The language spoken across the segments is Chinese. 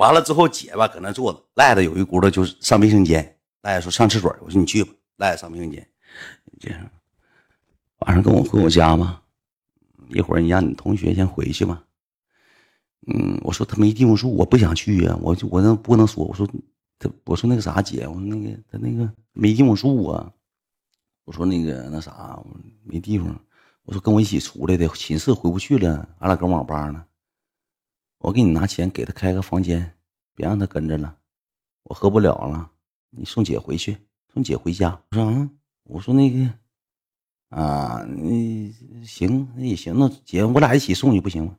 完了之后，姐吧搁那坐着，赖子有一轱辘就是上卫生间。赖子说上厕所，我说你去吧。赖子上卫生间，这样晚上跟我回我家吗？一会儿你让你同学先回去吧。嗯，我说他没地方住，我不想去呀。我就我那不能说，我说他我说那个啥姐，我说那个他那个没地方住啊。我说那个那啥没地方，我说跟我一起出来的寝室回不去了，俺俩搁网吧呢。我给你拿钱给他开个房间，别让他跟着了，我喝不了了。你送姐回去，送姐回家。我说啊，我说那个啊，你行那也行，那姐我俩一起送去不行吗？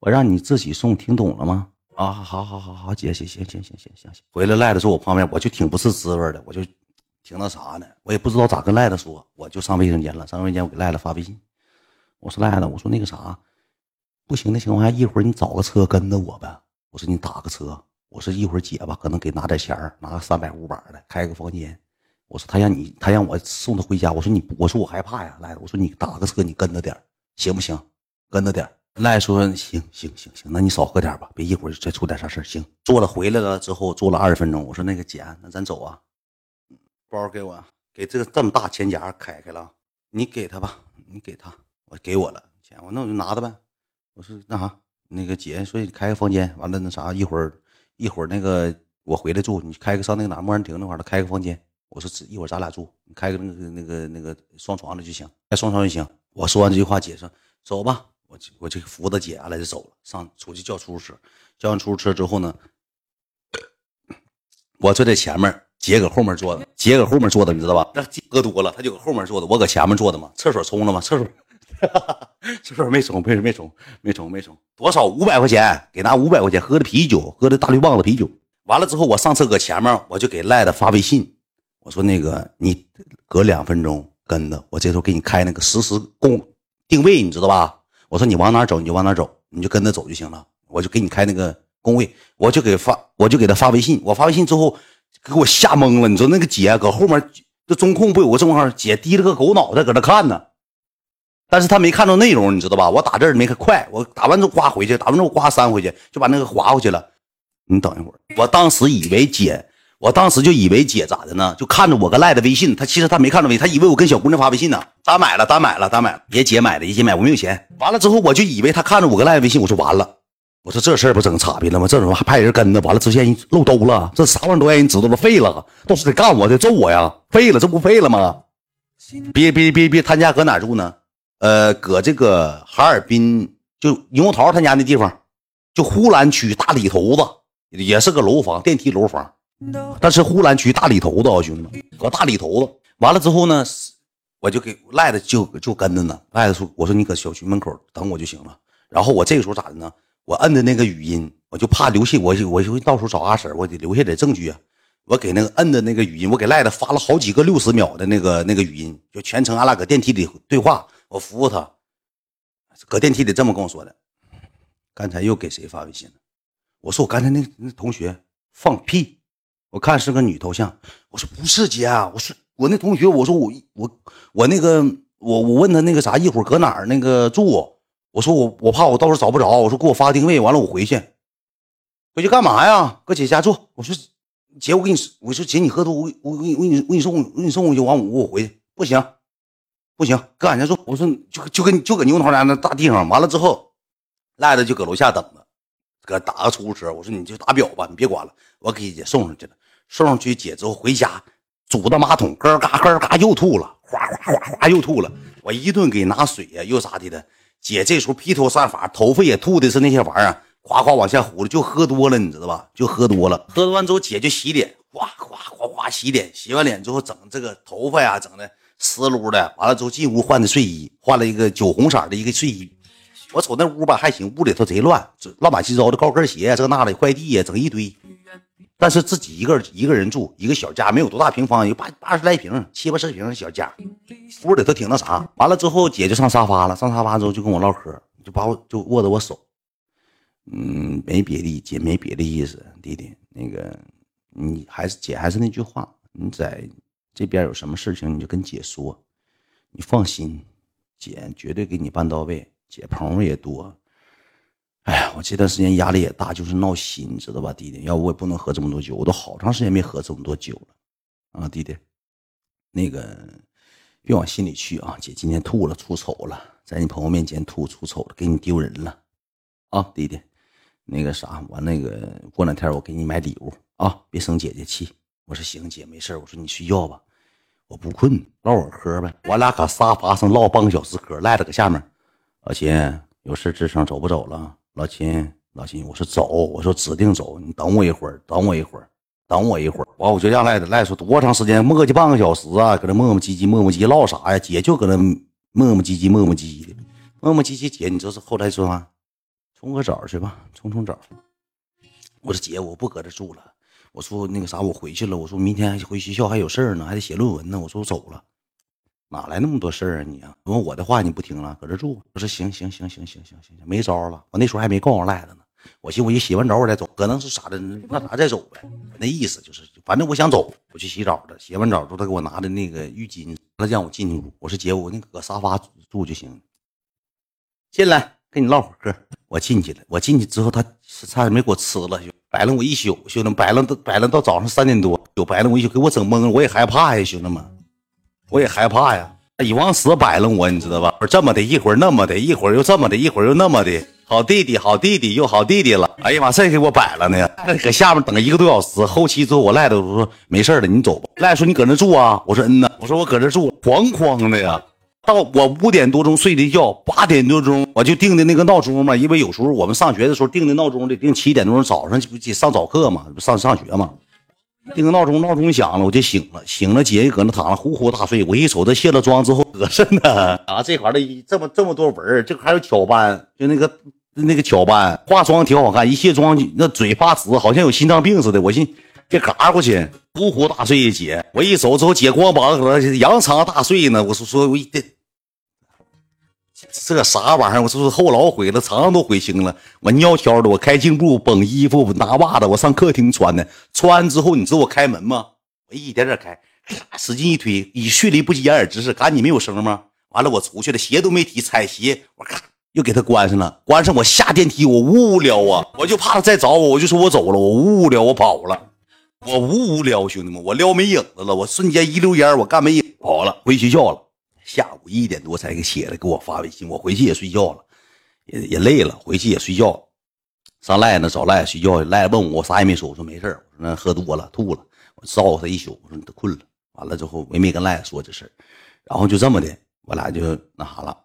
我让你自己送，听懂了吗？啊，好好好好，姐行行行行行行行。回来赖子坐我旁边，我就挺不是滋味的，我就。挺那啥呢，我也不知道咋跟赖子说，我就上卫生间了。上卫生间，我给赖子发微信，我说赖子，我说那个啥，不行的情况下，一会儿你找个车跟着我呗。我说你打个车，我说一会儿姐吧，可能给拿点钱拿个三百五百的，开个房间。我说他让你，他让我送他回家。我说你，我说我害怕呀，赖，我说你打个车，你跟着点行不行？跟着点赖说行行行行，那你少喝点吧，别一会儿再出点啥事行，坐了回来了之后，坐了二十分钟，我说那个姐，那咱走啊。包给我，给这个这么大钱夹开开了，你给他吧，你给他，我给我了钱，我那我就拿着呗。我说那啥，那个姐说你开个房间，完了那啥一会儿一会儿那个我回来住，你开个上那个哪莫兰亭那块儿的开个房间。我说一会儿咱俩住，你开个那个那个那个双床的就行，开双床就行。我说完这句话，姐说走吧，我我就扶着姐俺俩就走了，上出去叫出租车，叫完出租车之后呢，我坐在前面。姐搁后面坐的，姐搁后面坐的，你知道吧？那喝多了，他就搁后面坐的，我搁前面坐的嘛。厕所冲了吗？厕所，哈哈，是不是没冲，没没充，没充，没充。多少？五百块钱，给拿五百块钱，喝的啤酒，喝的大绿棒子啤酒。完了之后，我上车搁前面，我就给赖子发微信，我说那个你隔两分钟跟着我，这时候给你开那个实时公定位，你知道吧？我说你往哪走你就往哪走，你就跟着走就行了。我就给你开那个工位，我就给发，我就给他发微信。我发微信之后。给我吓懵了，你说那个姐搁后面，这中控不有个中号？姐低了个狗脑袋搁那看呢，但是他没看到内容，你知道吧？我打字没看快，我打完之后刮回去，打完之后刮删回去，就把那个划回去了。你等一会儿，我当时以为姐，我当时就以为姐咋的呢？就看着我跟赖的微信，他其实他没看着微，他以为我跟小姑娘发微信呢。单买了，单买了，单买了，别姐买的，别姐买，我没有钱。完了之后，我就以为他看着我跟赖的微信，我说完了。我说这事儿不整差别了吗？这怎么还派人跟着？完了，之前人漏兜了，这啥玩意都让人知道了，废了，都是得干我得，揍我呀，废了，这不废了吗？别别别别，他家搁哪住呢？呃，搁这个哈尔滨，就牛桃他家那地方，就呼兰区大里头子，也是个楼房，电梯楼房，但是呼兰区大里头子啊，兄弟们，搁大里头子。完了之后呢，我就给赖子就就跟着呢。赖子说：“我说你搁小区门口等我就行了。”然后我这个时候咋的呢？我摁的那个语音，我就怕留下我，我就到时候找阿婶，我得留下点证据啊。我给那个摁的那个语音，我给赖子发了好几个六十秒的那个那个语音，就全程俺俩搁电梯里对话。我服务他，搁电梯里这么跟我说的。刚才又给谁发微信了？我说我刚才那那同学放屁，我看是个女头像。我说不是姐，我说我那同学，我说我我我那个我我问他那个啥，一会儿搁哪儿那个住。我说我我怕我到时候找不着，我说给我发定位，完了我回去，回去干嘛呀？搁姐家住。我说姐，我给你，我说姐，你喝多，我我我给你我给你我给你送我给你送回去，完我我回去，不行，不行，搁俺家住。我说就就跟就搁牛头家那大地方，完了之后，赖子就搁楼下等着，搁打个出租车。我说你就打表吧，你别管了，我给姐送上去了。送上去姐之后回家，堵到马桶咯嘎咯嘎又吐了，哗哗哗哗又吐了。我一顿给拿水呀，又咋的的。姐这时候披头散发，头发也吐的是那些玩意儿，哗哗往下糊了，就喝多了，你知道吧？就喝多了，喝多完之后，姐就洗脸，哗哗哗哗洗脸，洗完脸之后整这个头发呀，整的湿漉的，完了之后进屋换的睡衣，换了一个酒红色的一个睡衣。我瞅那屋吧还行，屋里头贼乱，乱七糟的高跟鞋这那的，快递呀整一堆。但是自己一个一个人住一个小家，没有多大平方，有八八十来平，七八十平的小家，屋里头挺那啥。完了之后，姐就上沙发了，上沙发之后就跟我唠嗑，就把我就握着我手，嗯，没别的，姐没别的意思，弟弟，那个你还是姐还是那句话，你在这边有什么事情你就跟姐说，你放心，姐绝对给你办到位，姐朋友也多。哎呀，我这段时间压力也大，就是闹心，知道吧，弟弟？要不我也不能喝这么多酒，我都好长时间没喝这么多酒了啊，弟弟。那个别往心里去啊，姐今天吐了，出丑了，在你朋友面前吐出丑了，给你丢人了啊，弟弟。那个啥，我那个过两天我给你买礼物啊，别生姐姐气。我说行，姐没事我说你睡觉吧，我不困，唠会嗑呗。我俩搁沙发上唠半个小时嗑，赖着搁下面。老秦有事吱声，走不走了？老秦，老秦，我说走，我说指定走，你等我一会儿，等我一会儿，等我一会儿。完，我就让赖子赖说多长时间，磨叽半个小时啊，搁那磨磨唧唧，磨磨唧唧唠啥呀？姐就搁那磨磨唧唧，磨磨唧唧的，磨磨唧唧。姐，你这是后来说吗？冲个澡去吧，冲冲澡。我说姐，我不搁这住了。我说那个啥我回去了我说明天还回学校还有事呢还得写论文呢我说我走了。哪来那么多事啊你啊？我说我的话你不听了搁这住我说行行行行行行行没招了。我那时候还没告诉赖子呢。我寻思我一洗完澡我再走可能是啥的那啥再走呗。那意思就是反正我想走我去洗澡了洗完澡之后他给我拿的那个浴巾他让我进去我说姐我那搁沙发住就行。进来跟你唠会嗑我进去了。我进去之后，他差点没给我吃了，就摆了我一宿。兄弟们，摆了都摆了到早上三点多，就摆了我一宿，给我整懵了。我也害怕呀，兄弟们。我也害怕呀，一往死摆弄我，你知道吧？这么的，一会儿那么的，一会儿又这么的，一会儿又那么的。好弟弟，好弟弟，又好弟弟了。哎呀妈，这给我摆了呢，搁下面等一个多小时。后期之后，我赖的我说没事了，你走吧。赖说你搁那住啊？我说嗯呐。我说我搁这住，哐哐的呀。到我五点多钟睡的觉，八点多钟我就定的那个闹钟嘛，因为有时候我们上学的时候定的闹钟得定七点多钟，早上不上早课嘛，上上学嘛。定个闹钟，闹钟响了，我就醒了。醒了，姐搁那躺着呼呼大睡。我一瞅，她卸了妆之后，得瑟呢啊！这块的这么这么多纹这还有挑斑，就那个那个巧斑，化妆挺好看。一卸妆，那嘴发紫，好像有心脏病似的。我寻别嘎过去，呼呼大睡。姐，我一走之后，姐光膀子搁那扬长大睡呢。我说说，我这。这啥玩意儿？我说是后脑毁了，肠子都毁青了。我尿悄的，我开镜布，绷衣服，拿袜子，我上客厅穿的。穿完之后，你知道我开门吗？我一点点开，使劲一推，以迅雷不及掩耳之势，赶紧没有声吗？完了，我出去了，鞋都没提，踩鞋，我咔又给他关上了。关上，我下电梯，我呜呜撩啊，我就怕他再找我，我就说我走了，我呜呜撩，我跑了，我呜呜撩，兄弟们，我撩没影子了，我瞬间一溜烟，我干没影跑了，回学校了。下午一点多才给起来，给我发微信。我回去也睡觉了，也也累了，回去也睡觉。上赖那找赖睡觉，赖问我，我啥也没说，我说没事我说那喝多了吐了，我照顾他一宿。我说你都困了。完了之后，我也没跟赖说这事然后就这么的，我俩就那啥了，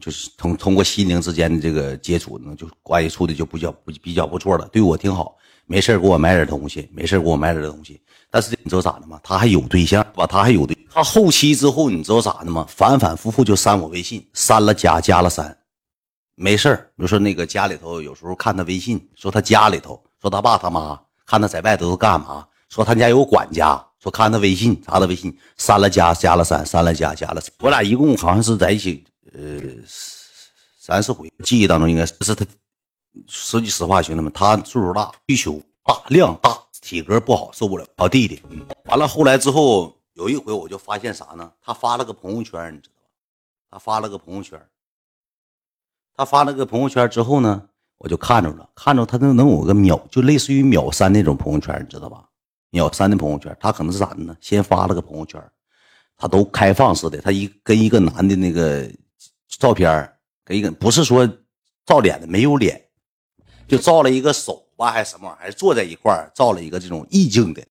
就是通通过心灵之间的这个接触，呢，就关系处的就比较不比较不错了，对我挺好。没事给我买点东西，没事给我买点东西。但是你知道咋的吗？他还有对象吧？他还有对。他后期之后，你知道咋的吗？反反复复就删我微信，删了加，加了删，没事比如说那个家里头，有时候看他微信，说他家里头，说他爸他妈看他在外头都干嘛？说他家有管家，说看他微信，查他微信，删了加，加了删，删了加，加了。我俩一共好像是在一起，呃，三四回。记忆当中应该是他。说句实话，兄弟们，他岁数大，需求大，量大，体格不好，受不了。好弟弟，完了后来之后。有一回我就发现啥呢？他发了个朋友圈，你知道吧？他发了个朋友圈，他发了个朋友圈之后呢，我就看着了，看着他能能有个秒，就类似于秒删那种朋友圈，你知道吧？秒删的朋友圈，他可能是咋的呢？先发了个朋友圈，他都开放式的，他一跟一个男的那个照片，给一个不是说照脸的，没有脸，就照了一个手吧，还是什么玩意儿，还是坐在一块儿照了一个这种意境的。